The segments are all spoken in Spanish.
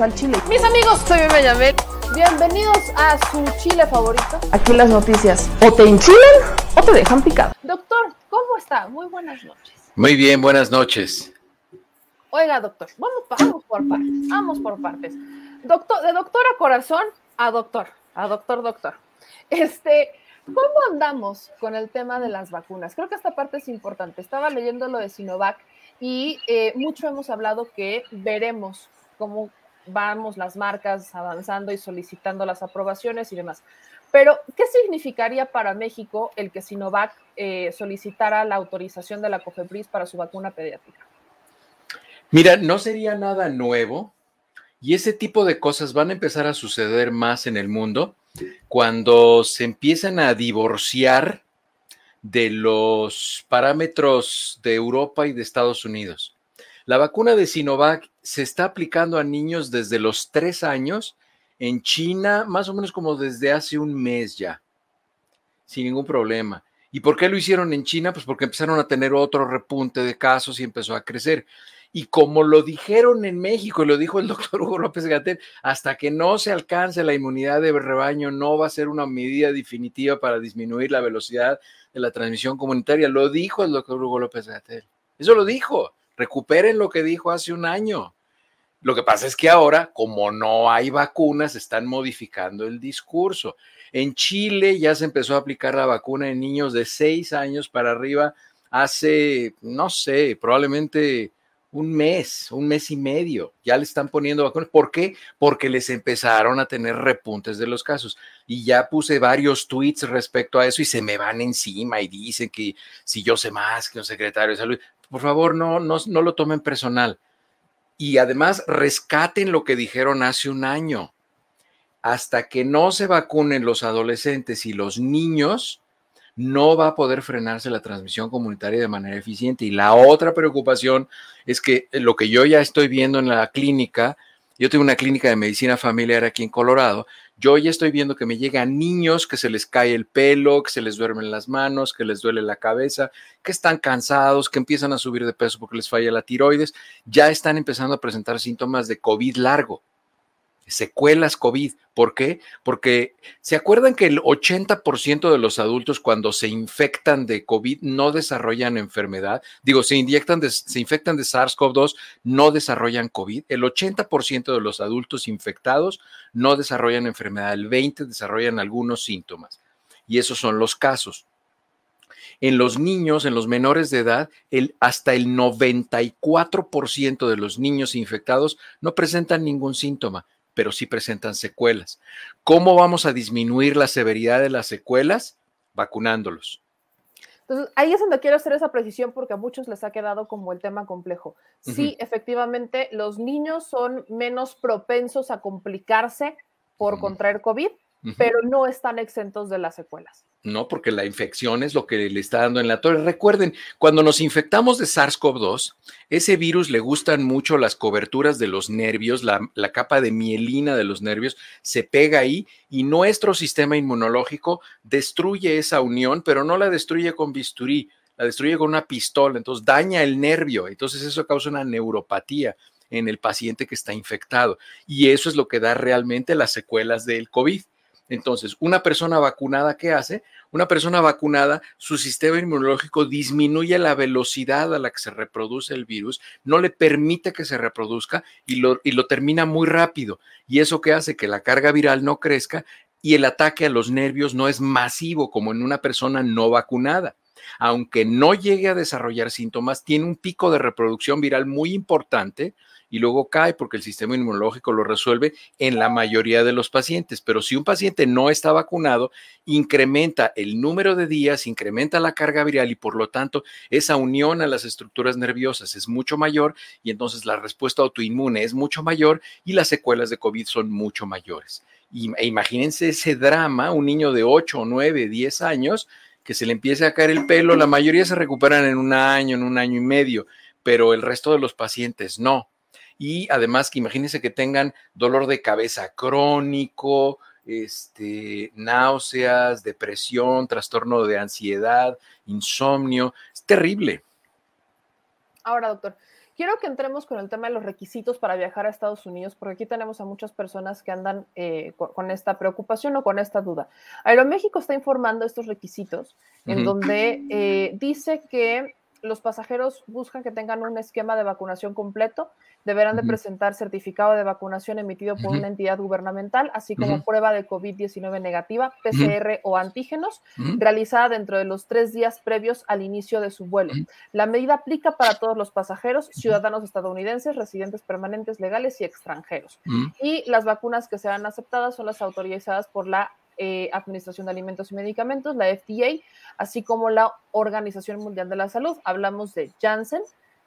al chile. Mis amigos, soy Benjamín. Bienvenidos a su chile favorito. Aquí las noticias o te enchilan o te dejan picado. Doctor, ¿cómo está? Muy buenas noches. Muy bien, buenas noches. Oiga, doctor, vamos, vamos por partes, vamos por partes. Doctor, de doctor a corazón a doctor, a doctor, doctor. Este, ¿cómo andamos con el tema de las vacunas? Creo que esta parte es importante. Estaba leyendo lo de Sinovac y eh, mucho hemos hablado que veremos cómo vamos las marcas avanzando y solicitando las aprobaciones y demás. Pero, ¿qué significaría para México el que Sinovac eh, solicitara la autorización de la COFEPRIS para su vacuna pediátrica? Mira, no sería nada nuevo y ese tipo de cosas van a empezar a suceder más en el mundo cuando se empiezan a divorciar de los parámetros de Europa y de Estados Unidos. La vacuna de Sinovac se está aplicando a niños desde los tres años en China, más o menos como desde hace un mes ya, sin ningún problema. ¿Y por qué lo hicieron en China? Pues porque empezaron a tener otro repunte de casos y empezó a crecer. Y como lo dijeron en México, y lo dijo el doctor Hugo López Gatel, hasta que no se alcance la inmunidad de rebaño, no va a ser una medida definitiva para disminuir la velocidad de la transmisión comunitaria. Lo dijo el doctor Hugo López Gatel. Eso lo dijo. Recuperen lo que dijo hace un año. Lo que pasa es que ahora, como no hay vacunas, están modificando el discurso. En Chile ya se empezó a aplicar la vacuna en niños de seis años para arriba hace, no sé, probablemente un mes, un mes y medio. Ya le están poniendo vacunas. ¿Por qué? Porque les empezaron a tener repuntes de los casos. Y ya puse varios tweets respecto a eso y se me van encima y dicen que si yo sé más que un secretario de salud. Por favor, no, no, no lo tomen personal y además rescaten lo que dijeron hace un año. Hasta que no se vacunen los adolescentes y los niños, no va a poder frenarse la transmisión comunitaria de manera eficiente. Y la otra preocupación es que lo que yo ya estoy viendo en la clínica, yo tengo una clínica de medicina familiar aquí en Colorado, yo ya estoy viendo que me llegan niños que se les cae el pelo, que se les duermen las manos, que les duele la cabeza, que están cansados, que empiezan a subir de peso porque les falla la tiroides, ya están empezando a presentar síntomas de COVID largo secuelas COVID. ¿Por qué? Porque se acuerdan que el 80% de los adultos cuando se infectan de COVID no desarrollan enfermedad. Digo, se inyectan, se infectan de SARS-CoV-2, no desarrollan COVID. El 80% de los adultos infectados no desarrollan enfermedad. El 20% desarrollan algunos síntomas. Y esos son los casos. En los niños, en los menores de edad, el, hasta el 94% de los niños infectados no presentan ningún síntoma pero sí presentan secuelas. ¿Cómo vamos a disminuir la severidad de las secuelas? Vacunándolos. Entonces, ahí es donde quiero hacer esa precisión porque a muchos les ha quedado como el tema complejo. Sí, efectivamente, los niños son menos propensos a complicarse por contraer COVID, pero no están exentos de las secuelas. No, porque la infección es lo que le está dando en la torre. Recuerden, cuando nos infectamos de SARS-CoV-2, ese virus le gustan mucho las coberturas de los nervios, la, la, capa de mielina de los nervios se pega ahí y nuestro sistema inmunológico destruye esa unión, pero no la destruye con bisturí, la destruye con una pistola, entonces daña el nervio, entonces eso causa una neuropatía en el paciente que está infectado y eso es lo que da realmente las secuelas del COVID. Entonces, una persona vacunada, ¿qué hace? Una persona vacunada, su sistema inmunológico disminuye la velocidad a la que se reproduce el virus, no le permite que se reproduzca y lo, y lo termina muy rápido. Y eso que hace que la carga viral no crezca y el ataque a los nervios no es masivo como en una persona no vacunada. Aunque no llegue a desarrollar síntomas, tiene un pico de reproducción viral muy importante y luego cae porque el sistema inmunológico lo resuelve en la mayoría de los pacientes. Pero si un paciente no está vacunado, incrementa el número de días, incrementa la carga viral y por lo tanto esa unión a las estructuras nerviosas es mucho mayor y entonces la respuesta autoinmune es mucho mayor y las secuelas de COVID son mucho mayores. E imagínense ese drama, un niño de 8, 9, 10 años que se le empiece a caer el pelo, la mayoría se recuperan en un año, en un año y medio, pero el resto de los pacientes no y además que imagínense que tengan dolor de cabeza crónico, este, náuseas, depresión, trastorno de ansiedad, insomnio. Es terrible. Ahora, doctor, quiero que entremos con el tema de los requisitos para viajar a Estados Unidos, porque aquí tenemos a muchas personas que andan eh, con, con, esta preocupación o con esta duda. Aeroméxico está informando estos requisitos, en uh -huh. donde eh, dice que los pasajeros buscan que tengan un esquema de vacunación completo, deberán de uh -huh. presentar certificado de vacunación emitido por uh -huh. una entidad gubernamental, así como uh -huh. prueba de COVID-19 negativa, PCR o antígenos, realizada dentro de los tres días previos al inicio de su vuelo. La medida aplica para todos los pasajeros, ciudadanos estadounidenses, residentes permanentes legales y extranjeros. Y las vacunas que serán aceptadas son las autorizadas por la eh, Administración de Alimentos y Medicamentos, la FDA, así como la Organización Mundial de la Salud. Hablamos de Janssen,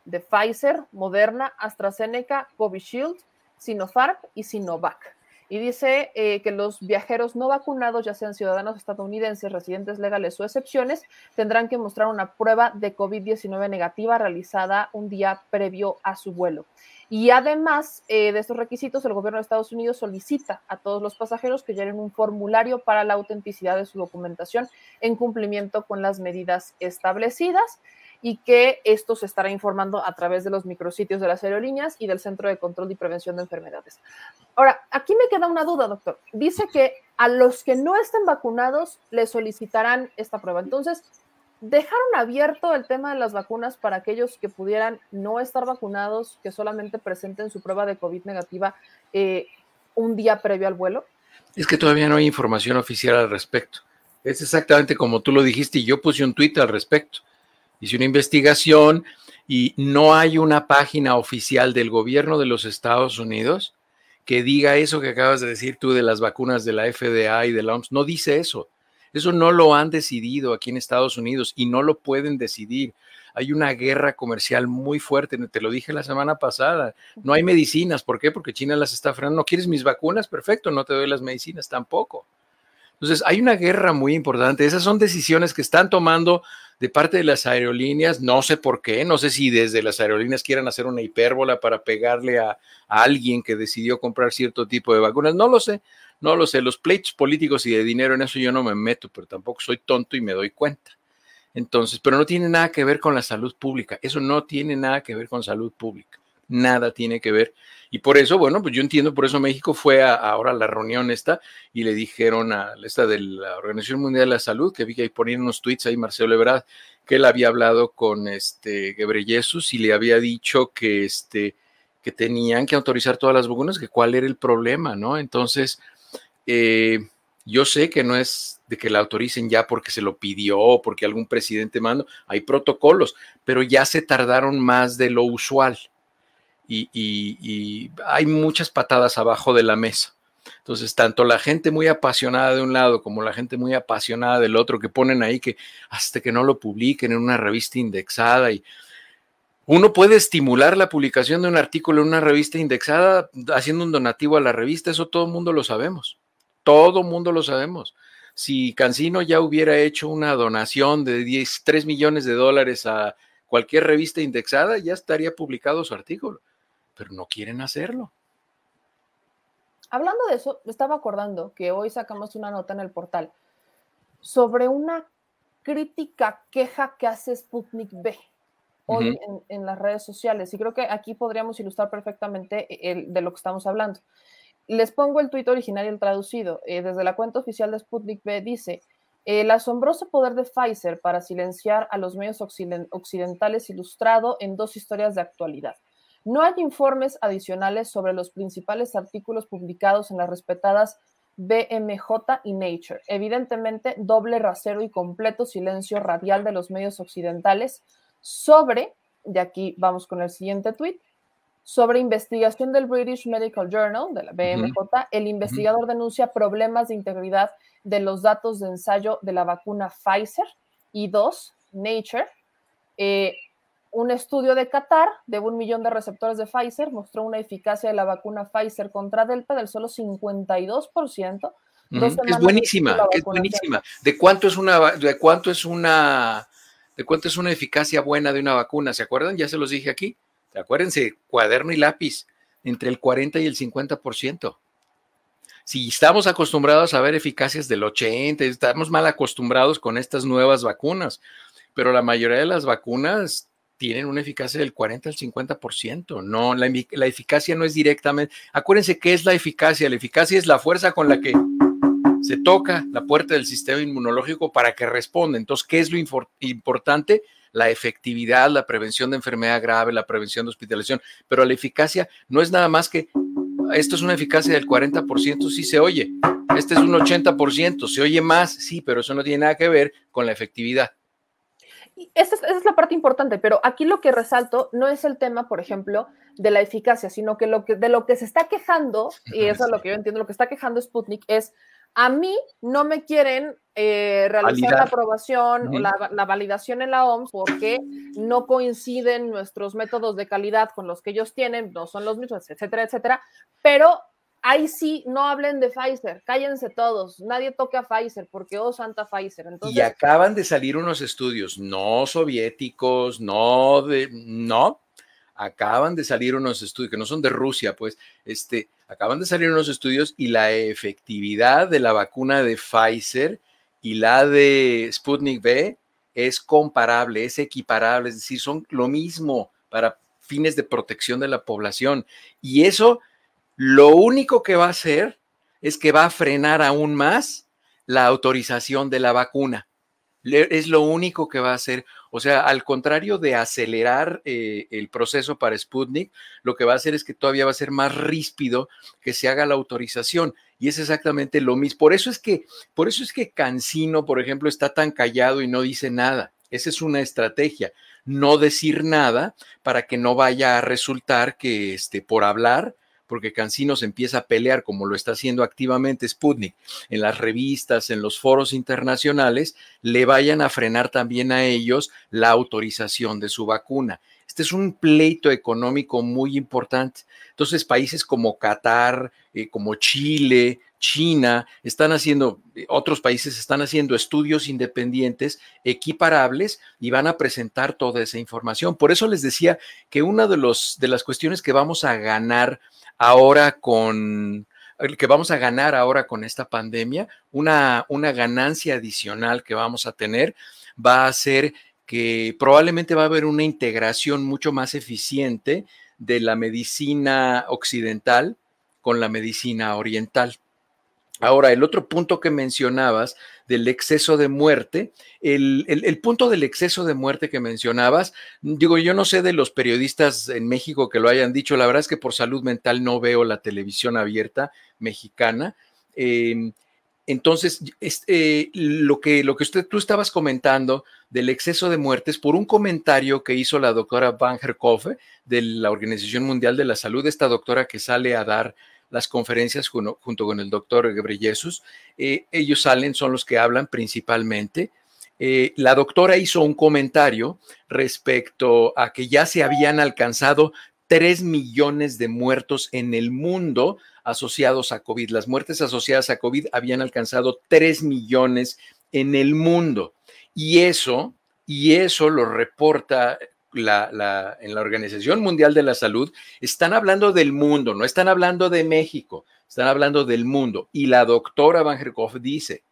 de Pfizer, Moderna, AstraZeneca, Covishield, Sinopharm y Sinovac. Y dice eh, que los viajeros no vacunados, ya sean ciudadanos estadounidenses, residentes legales o excepciones, tendrán que mostrar una prueba de COVID-19 negativa realizada un día previo a su vuelo. Y además eh, de estos requisitos, el gobierno de Estados Unidos solicita a todos los pasajeros que llenen un formulario para la autenticidad de su documentación en cumplimiento con las medidas establecidas y que esto se estará informando a través de los micrositios de las aerolíneas y del Centro de Control y Prevención de Enfermedades. Ahora, aquí me queda una duda, doctor. Dice que a los que no estén vacunados les solicitarán esta prueba. Entonces, dejaron abierto el tema de las vacunas para aquellos que pudieran no estar vacunados, que solamente presenten su prueba de COVID negativa eh, un día previo al vuelo? Es que todavía no hay información oficial al respecto. Es exactamente como tú lo dijiste y yo puse un tuit al respecto hice una investigación y no hay una página oficial del gobierno de los Estados Unidos que diga eso que acabas de decir tú de las vacunas de la FDA y de la OMS. No dice eso. Eso no lo han decidido aquí en Estados Unidos y no lo pueden decidir. Hay una guerra comercial muy fuerte, te lo dije la semana pasada. No hay medicinas, ¿por qué? Porque China las está frenando. ¿No quieres mis vacunas? Perfecto, no te doy las medicinas tampoco. Entonces, hay una guerra muy importante. Esas son decisiones que están tomando de parte de las aerolíneas. No sé por qué, no sé si desde las aerolíneas quieran hacer una hipérbola para pegarle a, a, alguien que decidió comprar cierto tipo de vacunas. No lo sé, no lo sé. Los pleitos políticos y de dinero en eso yo no me meto, pero tampoco soy tonto y me doy cuenta. Entonces, pero no tiene nada que ver con la salud pública. Eso no tiene nada que ver con salud pública. Nada tiene que ver. Y por eso, bueno, pues yo entiendo, por eso México fue ahora a la reunión esta y le dijeron a esta de la Organización Mundial de la Salud, que vi que ahí ponían unos tweets ahí Marcelo Ebrard, que él había hablado con este Gebreyesus y le había dicho que este que tenían que autorizar todas las vacunas, que cuál era el problema, ¿no? Entonces, eh, yo sé que no es de que la autoricen ya porque se lo pidió o porque algún presidente mandó, hay protocolos, pero ya se tardaron más de lo usual y, hay muchas patadas abajo de la mesa. Entonces, tanto la gente muy apasionada de un lado como la gente muy apasionada del otro que ponen ahí que hasta que no lo publiquen en una revista indexada y uno puede estimular la publicación de un artículo en una revista indexada haciendo un donativo a la revista, eso todo el mundo lo sabemos. Todo el mundo lo sabemos. Si Cancino ya hubiera hecho una donación de 10, 3 millones de dólares a cualquier revista indexada, ya estaría publicado su artículo pero no quieren hacerlo. Hablando de eso, me estaba acordando que hoy sacamos una nota en el portal sobre una crítica, queja que hace Sputnik B hoy uh -huh. en, en, las redes sociales. Y creo que aquí podríamos ilustrar perfectamente el, de lo que estamos hablando. Les pongo el tuit original y el traducido. Eh, desde la cuenta oficial de Sputnik B dice, el asombroso poder de Pfizer para silenciar a los medios occidentales ilustrado en dos historias de actualidad. No hay informes adicionales sobre los principales artículos publicados en las respetadas BMJ y Nature. Evidentemente, doble rasero y completo silencio radial de los medios occidentales sobre, de aquí vamos con el siguiente tweet, sobre investigación del British Medical Journal, de la BMJ, uh -huh. el investigador uh -huh. denuncia problemas de integridad de los datos de ensayo de la vacuna Pfizer. Y dos, Nature, eh, un estudio de Qatar de un millón de receptores de Pfizer mostró una eficacia de la vacuna Pfizer contra Delta del solo 52%. Uh -huh. Es buenísima, es buenísima. ¿De cuánto es una de cuánto es una de cuánto es una eficacia buena de una vacuna? ¿Se acuerdan? Ya se los dije aquí. Acuérdense, cuaderno y lápiz, entre el 40 y el 50%. Si estamos acostumbrados a ver eficacias del 80, estamos mal acostumbrados con estas nuevas vacunas, pero la mayoría de las vacunas tienen una eficacia del 40 al 50%. No, la, eficacia no es directamente. Acuérdense qué es la eficacia. La eficacia es la fuerza con la que se toca la puerta del sistema inmunológico para que responda. Entonces, ¿qué es lo importante? La efectividad, la prevención de enfermedad grave, la prevención de hospitalización, pero la eficacia no es nada más que esto es una eficacia del 40%, sí se oye, este es un 80%, se oye más, sí, pero eso no tiene nada que ver con la efectividad. Esa es, esa es, la parte importante, pero aquí lo que resalto no es el tema, por ejemplo, de la eficacia, sino que, lo que de lo que se está quejando, y eso es lo que yo entiendo, lo que está quejando Sputnik es a mí no me quieren eh, realizar la aprobación o la, la, validación en la OMS porque no coinciden nuestros métodos de calidad con los que ellos tienen, no son los mismos, etcétera, etcétera. Pero ahí sí, no hablen de Pfizer, cállense todos, nadie toque a Pfizer porque, oh, santa Pfizer. Entonces, y acaban de salir unos estudios, no soviéticos, no de, no, acaban de salir unos estudios que no son de Rusia, pues, este, acaban de salir unos estudios y la efectividad de la vacuna de Pfizer y la de Sputnik V es comparable, es equiparable, es decir, son lo mismo para fines de protección de la población. Y eso lo único que va a hacer es que va a frenar aún más la autorización de la vacuna. Es lo único que va a hacer. O sea, al contrario de acelerar eh, el proceso para Sputnik, lo que va a hacer es que todavía va a ser más ríspido que se haga la autorización. Y es exactamente lo mismo. Por eso es que, por eso es que Cancino, por ejemplo, está tan callado y no dice nada. Esa es una estrategia. No decir nada para que no vaya a resultar que este, por hablar porque Cancino se empieza a pelear, como lo está haciendo activamente Sputnik, en las revistas, en los foros internacionales, le vayan a frenar también a ellos la autorización de su vacuna. Este es un pleito económico muy importante. Entonces, países como Qatar, eh, como Chile, China, están haciendo, eh, otros países están haciendo estudios independientes equiparables y van a presentar toda esa información. Por eso les decía que una de, los, de las cuestiones que vamos a ganar ahora con que vamos a ganar ahora con esta pandemia, una, una ganancia adicional que vamos a tener va a ser que probablemente va a haber una integración mucho más eficiente de la medicina occidental con la medicina oriental. Ahora, el otro punto que mencionabas del exceso de muerte, el, punto del exceso de muerte que mencionabas, digo, yo no sé de los periodistas en México que lo hayan dicho, la verdad es que por salud mental no veo la televisión abierta mexicana. Em, entonces, este, lo, que, lo que usted, tú estabas comentando del exceso de muertes por un comentario que hizo la doctora Van Herkove de la Organización Mundial de la Salud, esta doctora que sale a dar las conferencias junto, con el doctor Gebreyesus. Eh, ellos salen, son los que hablan principalmente. Eh, la doctora hizo un comentario respecto a que ya se habían alcanzado 3 millones de muertos en el mundo asociados a COVID. Las muertes asociadas a COVID habían alcanzado 3 millones en el mundo. Y eso, y eso lo reporta la, en la Organización Mundial de la Salud, están hablando del mundo, no están hablando de México, están hablando del mundo. Y la doctora Van Herkhoff dice,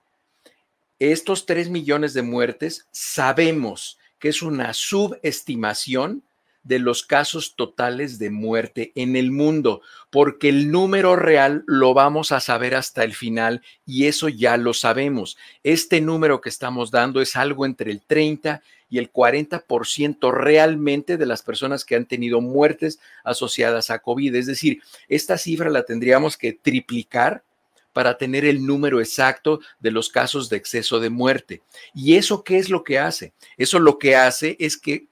estos tres millones de muertes sabemos que es una subestimación de los casos totales de muerte en el mundo, porque el número real lo vamos a saber hasta el final y eso ya lo sabemos. Este número que estamos dando es algo entre el 30 y el 40% realmente de las personas que han tenido muertes asociadas a COVID. Es decir, esta cifra la tendríamos que triplicar para tener el número exacto de los casos de exceso de muerte. ¿Y eso qué es lo que hace? Eso lo que hace es que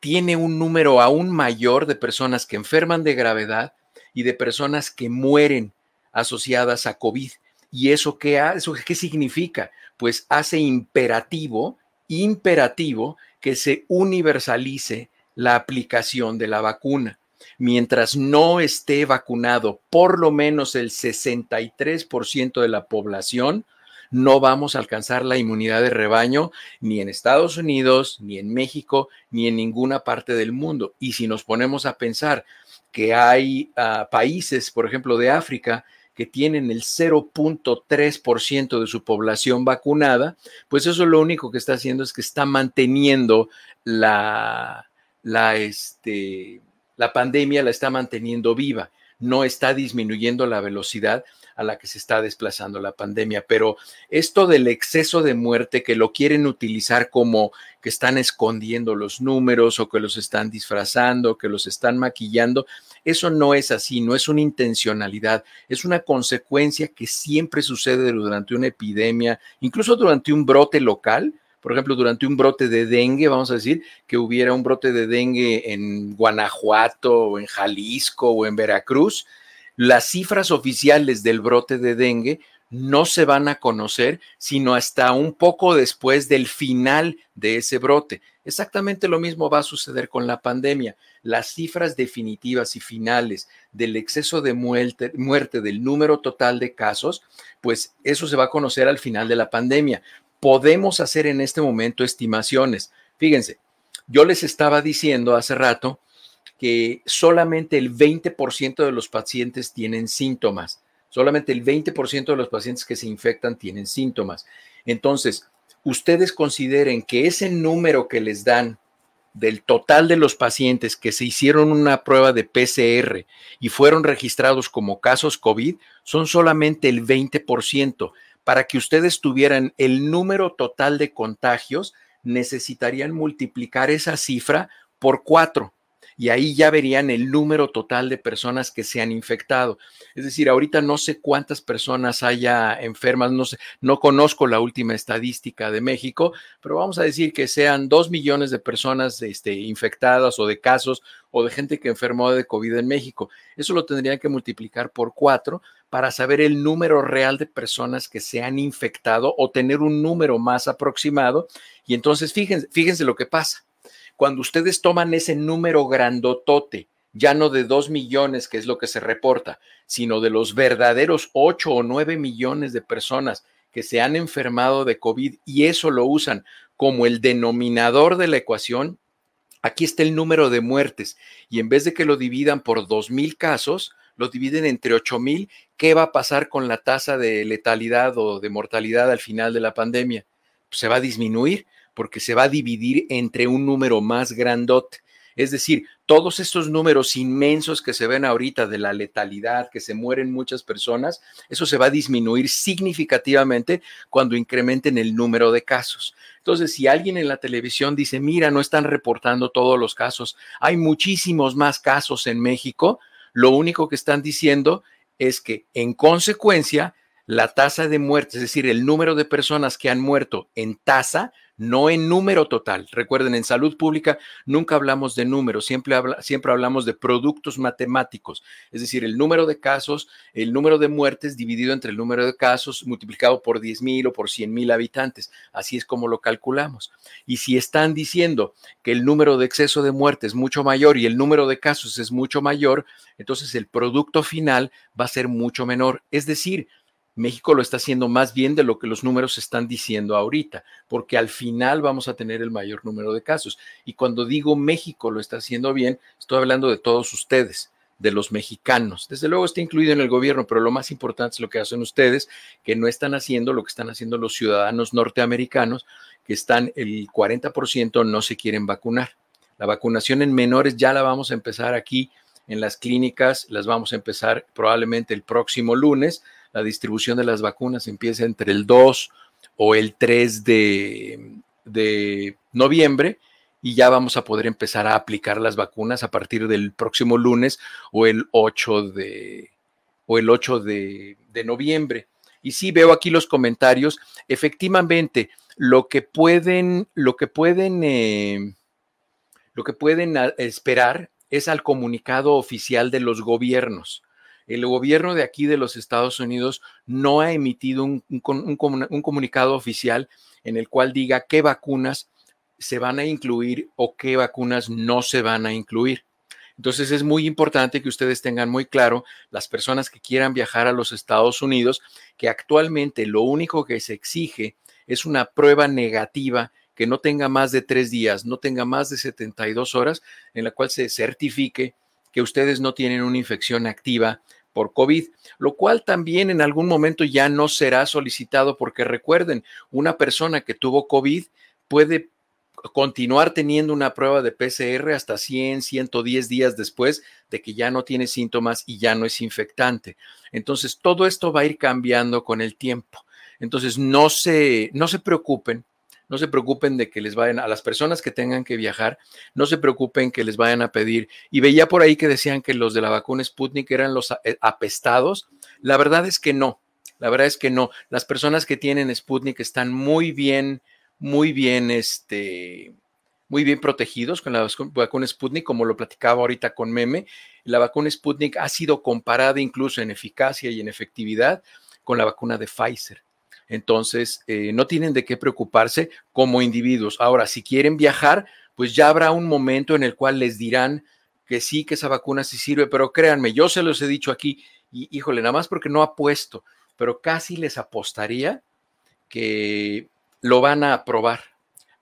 tiene un número aún mayor de personas que enferman de gravedad y de personas que mueren asociadas a COVID. ¿Y eso qué, eso qué significa? Pues hace imperativo imperativo que se universalice la aplicación de la vacuna. Mientras no esté vacunado por lo menos el 63% de la población, no vamos a alcanzar la inmunidad de rebaño ni en Estados Unidos, ni en México, ni en ninguna parte del mundo. Y si nos ponemos a pensar que hay uh, países, por ejemplo, de África, que tienen el 0.3% de su población vacunada, pues eso lo único que está haciendo es que está manteniendo la, la, este, la pandemia la está manteniendo viva, no está disminuyendo la velocidad a la que se está desplazando la pandemia. Pero esto del exceso de muerte que lo quieren utilizar como que están escondiendo los números o que los están disfrazando, que los están maquillando, eso no es así, no es una intencionalidad, es una consecuencia que siempre sucede durante una epidemia, incluso durante un brote local. Por ejemplo, durante un brote de dengue, vamos a decir que hubiera un brote de dengue en Guanajuato o en Jalisco o en Veracruz, las cifras oficiales del brote de dengue no se van a conocer sino hasta un poco después del final de ese brote. Exactamente lo mismo va a suceder con la pandemia. Las cifras definitivas y finales del exceso de muerte, muerte del número total de casos, pues eso se va a conocer al final de la pandemia. Podemos hacer en este momento estimaciones. Fíjense, yo les estaba diciendo hace rato que solamente el 20% de los pacientes tienen síntomas. Solamente el 20% de los pacientes que se infectan tienen síntomas. Entonces, ustedes consideren que ese número que les dan del total de los pacientes que se hicieron una prueba de PCR y fueron registrados como casos COVID son solamente el 20%. Para que ustedes tuvieran el número total de contagios, necesitarían multiplicar esa cifra por cuatro y ahí ya verían el número total de personas que se han infectado. Es decir, ahorita no sé cuántas personas haya enfermas, no sé, no conozco la última estadística de México, pero vamos a decir que sean dos millones de personas este, infectadas o de casos o de gente que enfermó de COVID en México. Eso lo tendrían que multiplicar por cuatro para saber el número real de personas que se han infectado o tener un número más aproximado. Y entonces fíjense, lo que pasa cuando ustedes toman ese número grandotote, ya no de dos millones, que es lo que se reporta, sino de los verdaderos ocho o nueve millones de personas que se han enfermado de COVID y eso lo usan como el denominador de la ecuación, aquí está el número de muertes y en vez de que lo dividan por dos mil casos, lo dividen entre ocho mil, ¿qué va a pasar con la tasa de letalidad o de mortalidad al final de la pandemia? Pues se va a disminuir porque se va a dividir entre un número más grandote. Es decir, todos estos números inmensos que se ven ahorita de la letalidad, que se mueren muchas personas, eso se va a disminuir significativamente cuando incrementen el número de casos. Entonces, si alguien en la televisión dice, mira, no están reportando todos los casos, hay muchísimos más casos en México, lo único que están diciendo es que en consecuencia, la tasa de muerte, es decir, el número de personas que han muerto en tasa, no en número total. Recuerden, en salud pública nunca hablamos de números, siempre, siempre hablamos de productos matemáticos, es decir, el número de casos, el número de muertes dividido entre el número de casos multiplicado por 10 mil o por 100 mil habitantes. Así es como lo calculamos. Y si están diciendo que el número de exceso de muertes es mucho mayor y el número de casos es mucho mayor, entonces el producto final va a ser mucho menor. Es decir, México lo está haciendo más bien de lo que los números están diciendo ahorita, porque al final vamos a tener el mayor número de casos. Y cuando digo México lo está haciendo bien, estoy hablando de todos ustedes, de los mexicanos. Desde luego está incluido en el gobierno, pero lo más importante es lo que hacen ustedes, que no están haciendo lo que están haciendo los ciudadanos norteamericanos, que están el 40% no se quieren vacunar. La vacunación en menores ya la vamos a empezar aquí en las clínicas, las vamos a empezar probablemente el próximo lunes la distribución de las vacunas empieza entre el 2 o el 3 de, noviembre y ya vamos a poder empezar a aplicar las vacunas a partir del próximo lunes o el 8 de, o el 8 de, noviembre. Y sí veo aquí los comentarios. Efectivamente, lo que pueden, lo que pueden, eh, lo que pueden esperar es al comunicado oficial de los gobiernos el gobierno de aquí de los Estados Unidos no ha emitido un, comunicado oficial en el cual diga qué vacunas se van a incluir o qué vacunas no se van a incluir. Entonces es muy importante que ustedes tengan muy claro, las personas que quieran viajar a los Estados Unidos, que actualmente lo único que se exige es una prueba negativa que no tenga más de tres días, no tenga más de 72 horas, en la cual se certifique que ustedes no tienen una infección activa por COVID, lo cual también en algún momento ya no será solicitado porque recuerden, una persona que tuvo COVID puede continuar teniendo una prueba de PCR hasta 100, 110 días después de que ya no tiene síntomas y ya no es infectante. Entonces, todo esto va a ir cambiando con el tiempo. Entonces, no se, no se preocupen, no se preocupen de que les vayan, a las personas que tengan que viajar, no se preocupen que les vayan a pedir. Y veía por ahí que decían que los de la vacuna Sputnik eran los eh, apestados. La verdad es que no, la verdad es que no. Las personas que tienen Sputnik están muy bien muy bien, este, muy bien protegidos con la vacuna Sputnik, como lo platicaba ahorita con Meme. La vacuna Sputnik ha sido comparada incluso en eficacia y en efectividad con la vacuna de Pfizer. Entonces, eh, no tienen de qué preocuparse como individuos. Ahora, si quieren viajar, pues ya habrá un momento en el cual les dirán que sí, que esa vacuna sí sirve, pero créanme, yo se los he dicho aquí, y híjole, nada más porque no apuesto, pero casi les apostaría que lo van a aprobar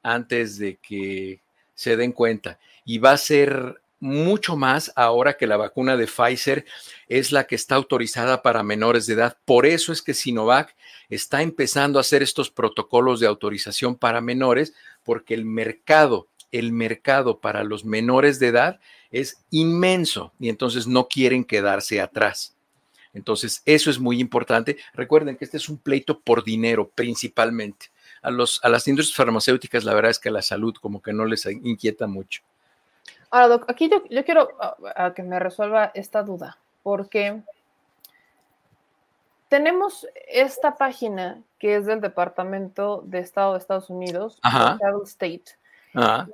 antes de que se den cuenta. Y va a ser mucho más ahora que la vacuna de Pfizer es la que está autorizada para menores de edad. Por eso es que Sinovac está empezando a hacer estos protocolos de autorización para menores, porque el mercado, el mercado para los menores de edad es inmenso y entonces no quieren quedarse atrás. Entonces, eso es muy importante. Recuerden que este es un pleito por dinero principalmente a, los, a las industrias farmacéuticas la verdad es que la salud como que no les inquieta mucho. Ahora, aquí yo, quiero a, que me resuelva esta duda, porque tenemos esta página que es del Departamento de Estado de Estados Unidos, State,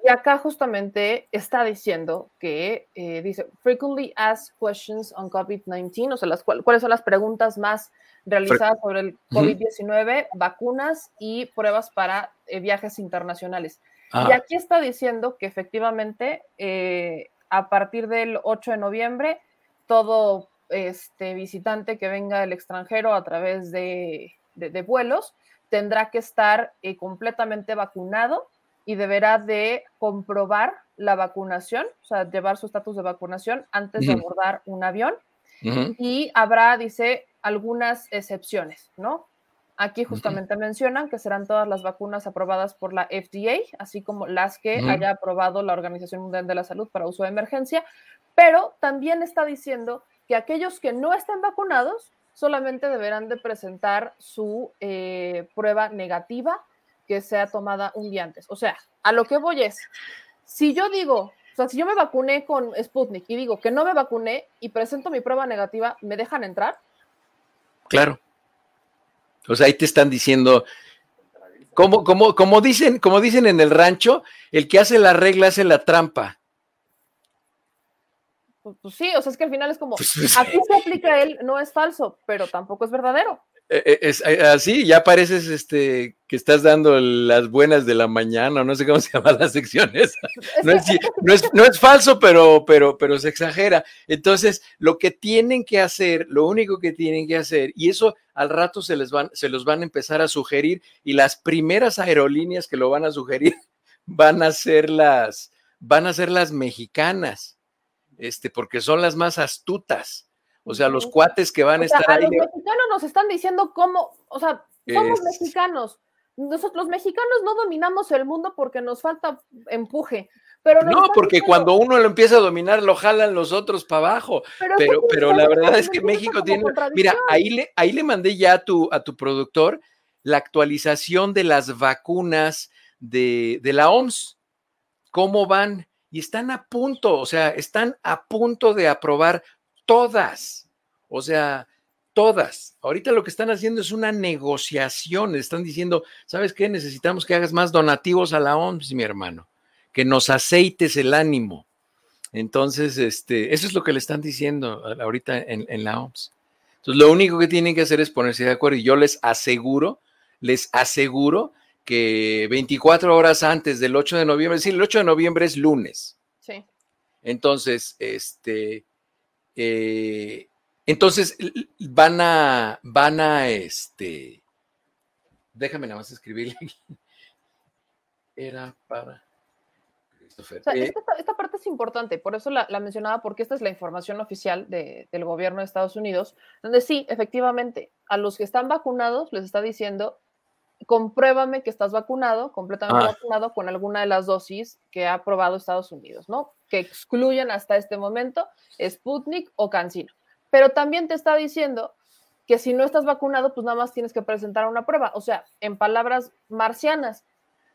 y acá justamente está diciendo que eh, dice frequently asked questions on COVID-19, o sea, las, cuáles son las preguntas más realizadas sobre el COVID-19, vacunas y pruebas para eh, viajes internacionales. Y aquí está diciendo que efectivamente eh, a partir del 8 de noviembre, todo este visitante que venga del extranjero a través de, vuelos tendrá que estar eh, completamente vacunado y deberá de comprobar la vacunación, o sea, llevar su estatus de vacunación antes de abordar un avión. Y habrá, dice, algunas excepciones, ¿no? Aquí justamente mencionan que serán todas las vacunas aprobadas por la FDA, así como las que haya aprobado la Organización Mundial de la Salud para uso de emergencia, pero también está diciendo que aquellos que no estén vacunados solamente deberán de presentar su eh, prueba negativa que sea tomada un día antes. O sea, a lo que voy es, si yo digo, o sea, si yo me vacuné con Sputnik y digo que no me vacuné y presento mi prueba negativa, ¿me dejan entrar? Claro. O sea, ahí te están diciendo, como, como, como, dicen, como dicen en el rancho, el que hace la regla hace la trampa. Pues, pues sí, o sea, es que al final es como, pues, aquí se aplica él, no es falso, pero tampoco es verdadero. Eh, eh, es, eh, así, ya pareces este, que estás dando las buenas de la mañana, no sé cómo se llama la sección esa. No es, no es, falso, pero, pero, pero se exagera. Entonces, lo que tienen que hacer, lo único que tienen que hacer, y eso al rato se les van, se los van a empezar a sugerir, y las primeras aerolíneas que lo van a sugerir van a ser las, van a ser las mexicanas, este, porque son las más astutas o sea, los cuates que van a estar ahí. Los mexicanos nos están diciendo cómo, o sea, somos mexicanos. Nosotros los mexicanos no dominamos el mundo porque nos falta empuje. Pero no, porque cuando uno lo empieza a dominar, lo jalan los otros para abajo. Pero, pero, la verdad es que México tiene. Mira, ahí le, ahí le mandé ya a tu, a tu productor la actualización de las vacunas de, de la OMS. ¿Cómo van? Y están a punto, o sea, están a punto de aprobar todas, o sea, todas. Ahorita lo que están haciendo es una negociación, están diciendo, ¿sabes qué? Necesitamos que hagas más donativos a la OMS, mi hermano, que nos aceites el ánimo. Entonces, este, eso es lo que le están diciendo ahorita en, en la OMS. Entonces, lo único que tienen que hacer es ponerse de acuerdo y yo les aseguro, les aseguro que 24 horas antes del 8 de noviembre, es decir, el 8 de noviembre es lunes. Sí. Entonces, este, eh, entonces van a, van a, este, déjame nada más escribirle. Era para... Eh, esta, parte es importante, por eso la, mencionaba, porque esta es la información oficial del gobierno de Estados Unidos, donde sí, efectivamente, a los que están vacunados les está diciendo compruébame que estás vacunado, completamente Ah. vacunado con alguna de las dosis que ha aprobado Estados Unidos, ¿no? Que excluyen hasta este momento Sputnik o Cancino. Pero también te está diciendo que si no estás vacunado, pues nada más tienes que presentar una prueba. O sea, en palabras marcianas,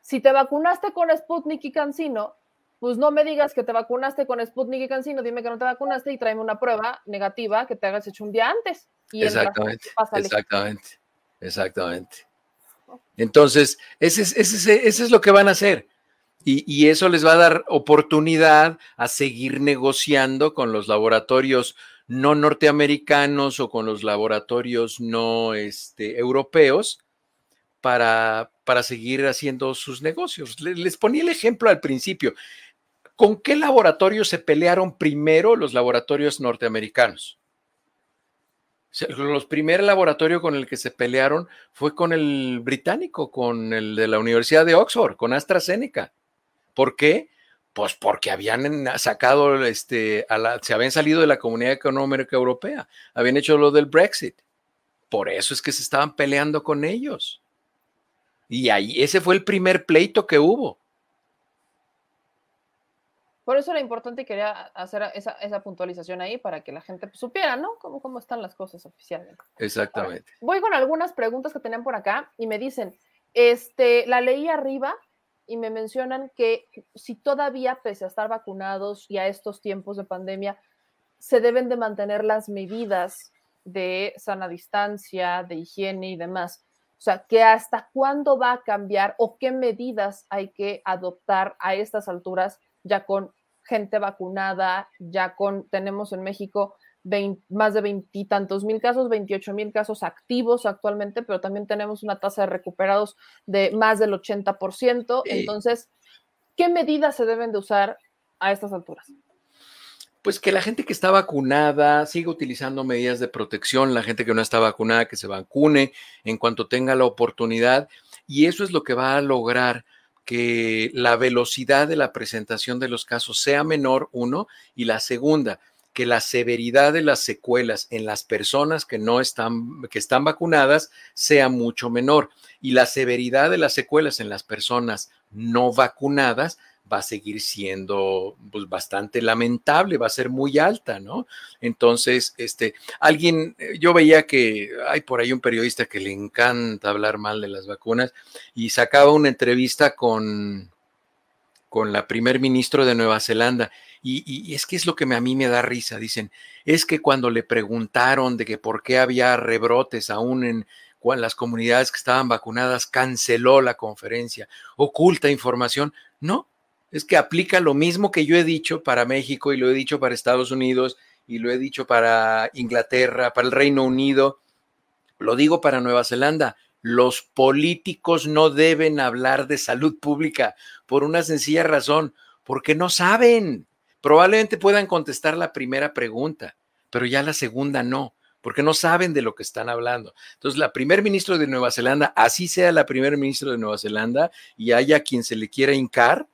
si te vacunaste con Sputnik y Cancino, pues no me digas que te vacunaste con Sputnik y Cancino, dime que no te vacunaste y tráeme una prueba negativa que te hagas hecho un día antes. Y en Exactamente, exactamente, exactamente. Entonces, ese es, ese, es, lo que van a hacer. Y, eso les va a dar oportunidad a seguir negociando con los laboratorios no norteamericanos o con los laboratorios no este, europeos para, para seguir haciendo sus negocios. Les, les ponía el ejemplo al principio. ¿Con qué laboratorio se pelearon primero los laboratorios norteamericanos? Los primer laboratorio con el que se pelearon fue con el británico, con el de la Universidad de Oxford, con AstraZeneca. ¿Por qué? Pues porque habían sacado, este, se habían salido de la Comunidad Económica Europea, habían hecho lo del Brexit. Por eso es que se estaban peleando con ellos. Y ahí ese fue el primer pleito que hubo. Por eso era importante y quería hacer esa, esa, puntualización ahí para que la gente pues, supiera, ¿no? Cómo, cómo están las cosas oficialmente. Exactamente. Ahora, voy con algunas preguntas que tenían por acá y me dicen, este, la leí arriba y me mencionan que si todavía, pese a estar vacunados y a estos tiempos de pandemia, se deben de mantener las medidas de sana distancia, de higiene y demás. O sea, que hasta cuándo va a cambiar o qué medidas hay que adoptar a estas alturas, ya con gente vacunada, ya con, tenemos en México 20, más de veintitantos mil casos, 28 mil casos activos actualmente, pero también tenemos una tasa de recuperados de más del 80%. Sí. Entonces, ¿qué medidas se deben de usar a estas alturas? Pues que la gente que está vacunada siga utilizando medidas de protección, la gente que no está vacunada que se vacune en cuanto tenga la oportunidad y eso es lo que va a lograr que la velocidad de la presentación de los casos sea menor, uno, y la segunda, que la severidad de las secuelas en las personas que no están, que están vacunadas sea mucho menor. Y la severidad de las secuelas en las personas no vacunadas va a seguir siendo pues, bastante lamentable, va a ser muy alta, ¿no? Entonces, este, alguien, yo veía que hay por ahí un periodista que le encanta hablar mal de las vacunas y sacaba una entrevista con, con la primer ministro de Nueva Zelanda y, y, es que es lo que a mí me da risa. Dicen, es que cuando le preguntaron de que por qué había rebrotes aún en las comunidades que estaban vacunadas, canceló la conferencia, oculta información. No, es que aplica lo mismo que yo he dicho para México y lo he dicho para Estados Unidos y lo he dicho para Inglaterra, para el Reino Unido. Lo digo para Nueva Zelanda. Los políticos no deben hablar de salud pública por una sencilla razón, porque no saben. Probablemente puedan contestar la primera pregunta, pero ya la segunda no, porque no saben de lo que están hablando. Entonces, la primer ministro de Nueva Zelanda, así sea la primer ministro de Nueva Zelanda y haya quien se le quiera hincar,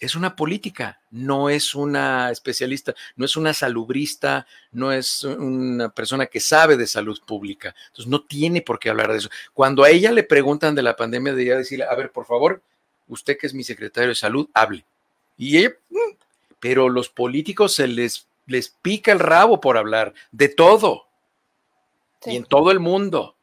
es una política, no es una especialista, no es una salubrista, no es una persona que sabe de salud pública. Entonces, no tiene por qué hablar de eso. Cuando a ella le preguntan de la pandemia, debería decirle, a ver, por favor, usted que es mi secretario de salud, hable. Y ella, pero los políticos se les, les pica el rabo por hablar de todo. Sí. Y en todo el mundo.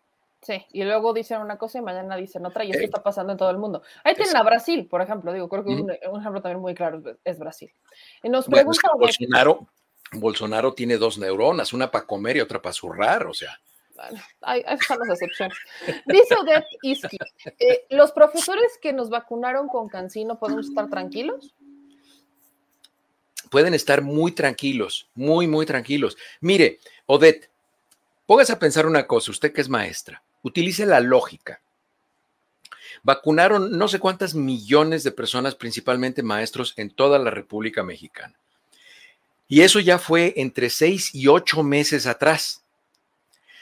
Sí, y luego dicen una cosa y mañana dicen otra, y esto está pasando en todo el mundo. Ahí tienen a Brasil, por ejemplo, digo, creo que un, un, ejemplo también muy claro es Brasil. Y nos bueno, pregunta. Es que Bolsonaro, Bolsonaro tiene dos neuronas, una para comer y otra para zurrar, o sea. Bueno, ahí, ahí están las excepciones. Dice Odette Iski, eh, ¿los profesores que nos vacunaron con Cancino podemos estar tranquilos? Pueden estar muy tranquilos, muy, muy tranquilos. Mire, Odette, póngase a pensar una cosa, usted que es maestra utilice la lógica. Vacunaron no sé cuántas millones de personas, principalmente maestros, en toda la República Mexicana. Y eso ya fue entre seis y ocho meses atrás.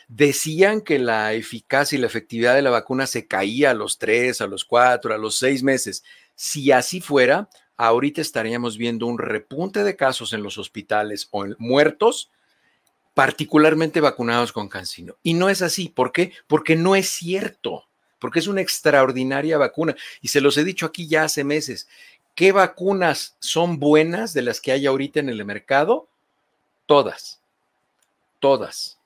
Decían que la eficacia y la efectividad de la vacuna se caía a los tres, a los cuatro, a los seis meses. Si así fuera, ahorita estaríamos viendo un repunte de casos en los hospitales o en muertos particularmente vacunados con cancino. Y no es así. ¿Por qué? Porque no es cierto. porque es una extraordinaria vacuna. Y se los he dicho aquí ya hace meses. ¿Qué vacunas son buenas de las que hay ahorita en el mercado? Todas. Todas.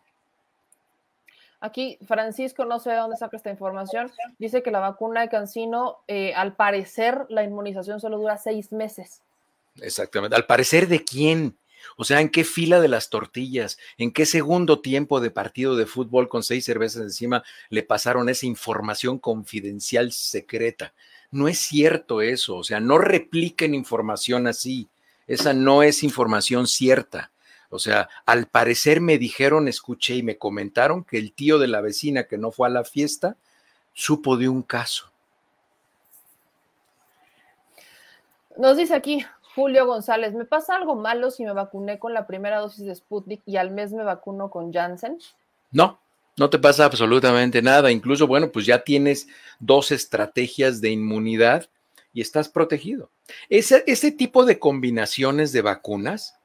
Aquí Francisco, no sé de dónde saca esta información, dice que la vacuna de Cancino, eh, al parecer, la inmunización solo dura seis meses. Exactamente. Al parecer, ¿de quién? O sea, ¿en qué fila de las tortillas? ¿En qué segundo tiempo de partido de fútbol con seis cervezas encima le pasaron esa información confidencial secreta? No es cierto eso, o sea, no repliquen información así. Esa no es información cierta. O sea, al parecer me dijeron, escuché y me comentaron que el tío de la vecina que no fue a la fiesta supo de un caso. Nos dice aquí Julio González, ¿me pasa algo malo si me vacuné con la primera dosis de Sputnik y al mes me vacuno con Janssen? No, no te pasa absolutamente nada. Incluso, bueno, pues ya tienes dos estrategias de inmunidad y estás protegido. Ese, ese tipo de combinaciones de vacunas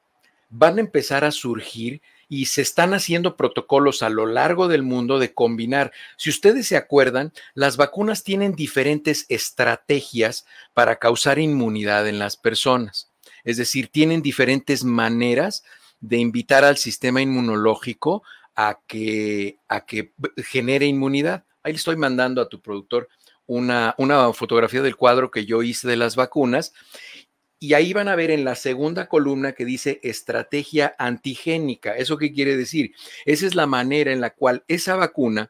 van a empezar a surgir y se están haciendo protocolos a lo largo del mundo de combinar. Si ustedes se acuerdan, las vacunas tienen diferentes estrategias para causar inmunidad en las personas. Es decir, tienen diferentes maneras de invitar al sistema inmunológico a que, a que genere inmunidad. Ahí le estoy mandando a tu productor una, una fotografía del cuadro que yo hice de las vacunas. Y ahí van a ver en la segunda columna que dice estrategia antigénica. ¿Eso qué quiere decir? Esa es la manera en la cual esa vacuna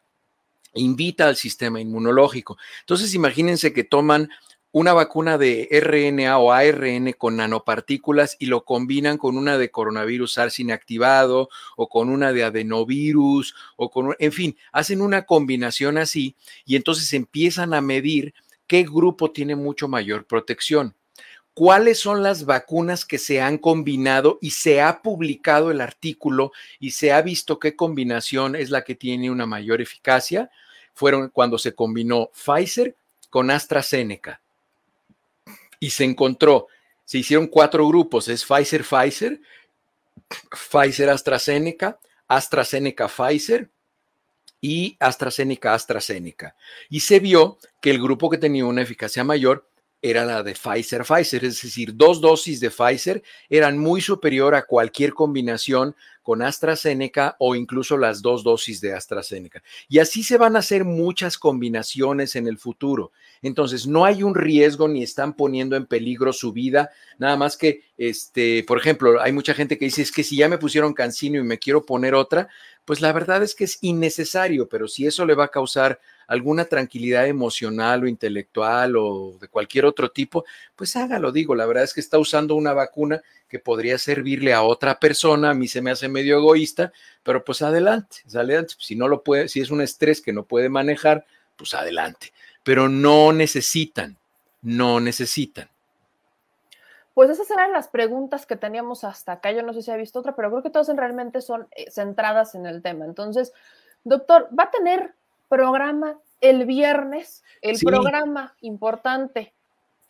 invita al sistema inmunológico. Entonces, imagínense que toman una vacuna de RNA o ARN con nanopartículas y lo combinan con una de coronavirus SARS inactivado o con una de adenovirus o con, en fin, hacen una combinación así y entonces empiezan a medir qué grupo tiene mucho mayor protección. ¿Cuáles son las vacunas que se han combinado y se ha publicado el artículo y se ha visto qué combinación es la que tiene una mayor eficacia? Fueron cuando se combinó Pfizer con AstraZeneca y se encontró, se hicieron cuatro grupos, es Pfizer, Pfizer, Pfizer, AstraZeneca, AstraZeneca, Pfizer y AstraZeneca, AstraZeneca. Y se vio que el grupo que tenía una eficacia mayor era la de Pfizer, Pfizer, es decir, dos dosis de Pfizer eran muy superior a cualquier combinación con AstraZeneca o incluso las dos dosis de AstraZeneca. Y así se van a hacer muchas combinaciones en el futuro. Entonces, no hay un riesgo ni están poniendo en peligro su vida, nada más que, este, por ejemplo, hay mucha gente que dice, es que si ya me pusieron cancino y me quiero poner otra, pues la verdad es que es innecesario, pero si eso le va a causar alguna tranquilidad emocional o intelectual o de cualquier otro tipo, pues hágalo, digo, la verdad es que está usando una vacuna que podría servirle a otra persona, a mí se me hace medio egoísta, pero pues adelante, adelante, si no lo puede, si es un estrés que no puede manejar, pues adelante, pero no necesitan, no necesitan. Pues esas eran las preguntas que teníamos hasta acá. Yo no sé si ha visto otra, pero creo que todas realmente son eh, centradas en el tema. Entonces, doctor, ¿va a tener programa el viernes, el programa importante.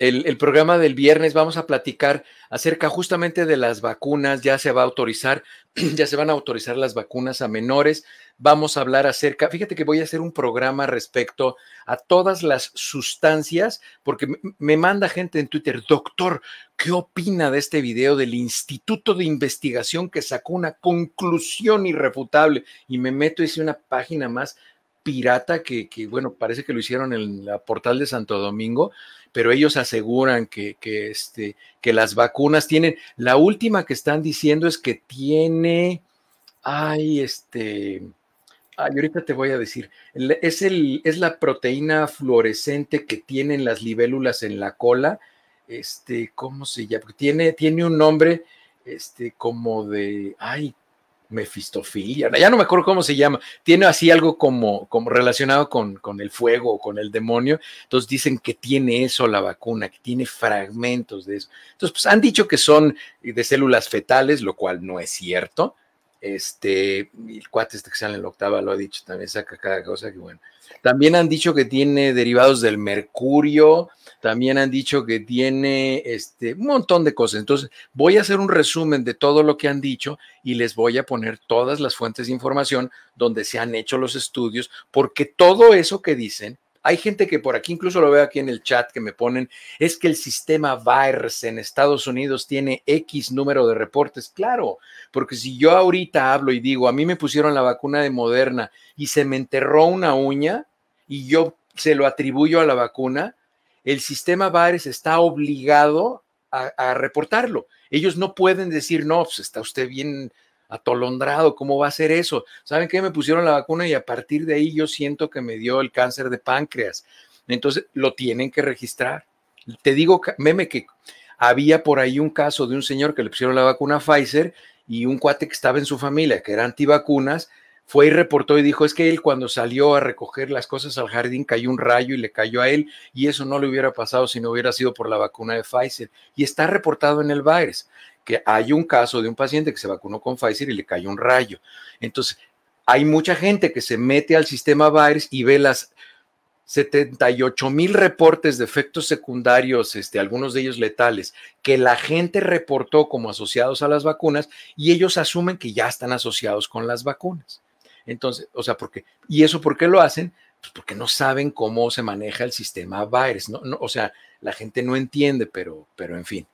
El, programa del viernes vamos a platicar acerca justamente de las vacunas, ya se va a autorizar, ya se van a autorizar las vacunas a menores, vamos a hablar acerca, fíjate que voy a hacer un programa respecto a todas las sustancias, porque me manda gente en Twitter, doctor, ¿qué opina de este video del Instituto de Investigación que sacó una conclusión irrefutable? Y me meto hice una página más pirata que, bueno, parece que lo hicieron en la portal de Santo Domingo, pero ellos aseguran que, que, este, que las vacunas tienen, la última que están diciendo es que tiene, ay, este, ay, ahorita te voy a decir, es, el, es la proteína fluorescente que tienen las libélulas en la cola, este, ¿cómo se llama? Tiene, tiene un nombre, este, como de, ay, mefistofilia, ya no me acuerdo cómo se llama, tiene así algo como, como relacionado con, con el fuego o con el demonio, entonces dicen que tiene eso la vacuna, que tiene fragmentos de eso. Entonces, pues han dicho que son de células fetales, lo cual no es cierto. Este, el cuate este que sale en la octava lo ha dicho, también saca cada cosa que bueno. También han dicho que tiene derivados del mercurio, también han dicho que tiene este, un montón de cosas. Entonces, voy a hacer un resumen de todo lo que han dicho y les voy a poner todas las fuentes de información donde se han hecho los estudios, porque todo eso que dicen Hay gente que por aquí, incluso lo veo aquí en el chat, que me ponen, es que el sistema VAERS en Estados Unidos tiene X número de reportes. Claro, porque si yo ahorita hablo y digo, a mí me pusieron la vacuna de Moderna y se me enterró una uña y yo se lo atribuyo a la vacuna, el sistema VAERS está obligado a, a reportarlo. Ellos no pueden decir, no, pues está usted bien atolondrado, ¿cómo va a ser eso? ¿Saben qué? Me pusieron la vacuna y a partir de ahí yo siento que me dio el cáncer de páncreas. Entonces lo tienen que registrar. Te digo, meme, que había por ahí un caso de un señor que le pusieron la vacuna Pfizer y un cuate que estaba en su familia, que era antivacunas, fue y reportó y dijo, es que él cuando salió a recoger las cosas al jardín cayó un rayo y le cayó a él y eso no le hubiera pasado si no hubiera sido por la vacuna de Pfizer. Y está reportado en el virus que hay un caso de un paciente que se vacunó con Pfizer y le cayó un rayo. Entonces, hay mucha gente que se mete al sistema virus y ve las 78 mil reportes de efectos secundarios, este, algunos de ellos letales, que la gente reportó como asociados a las vacunas y ellos asumen que ya están asociados con las vacunas. Entonces, o sea, porque, ¿y eso por qué lo hacen? Pues porque no saben cómo se maneja el sistema virus, ¿no? o sea, la gente no entiende, pero, pero en fin.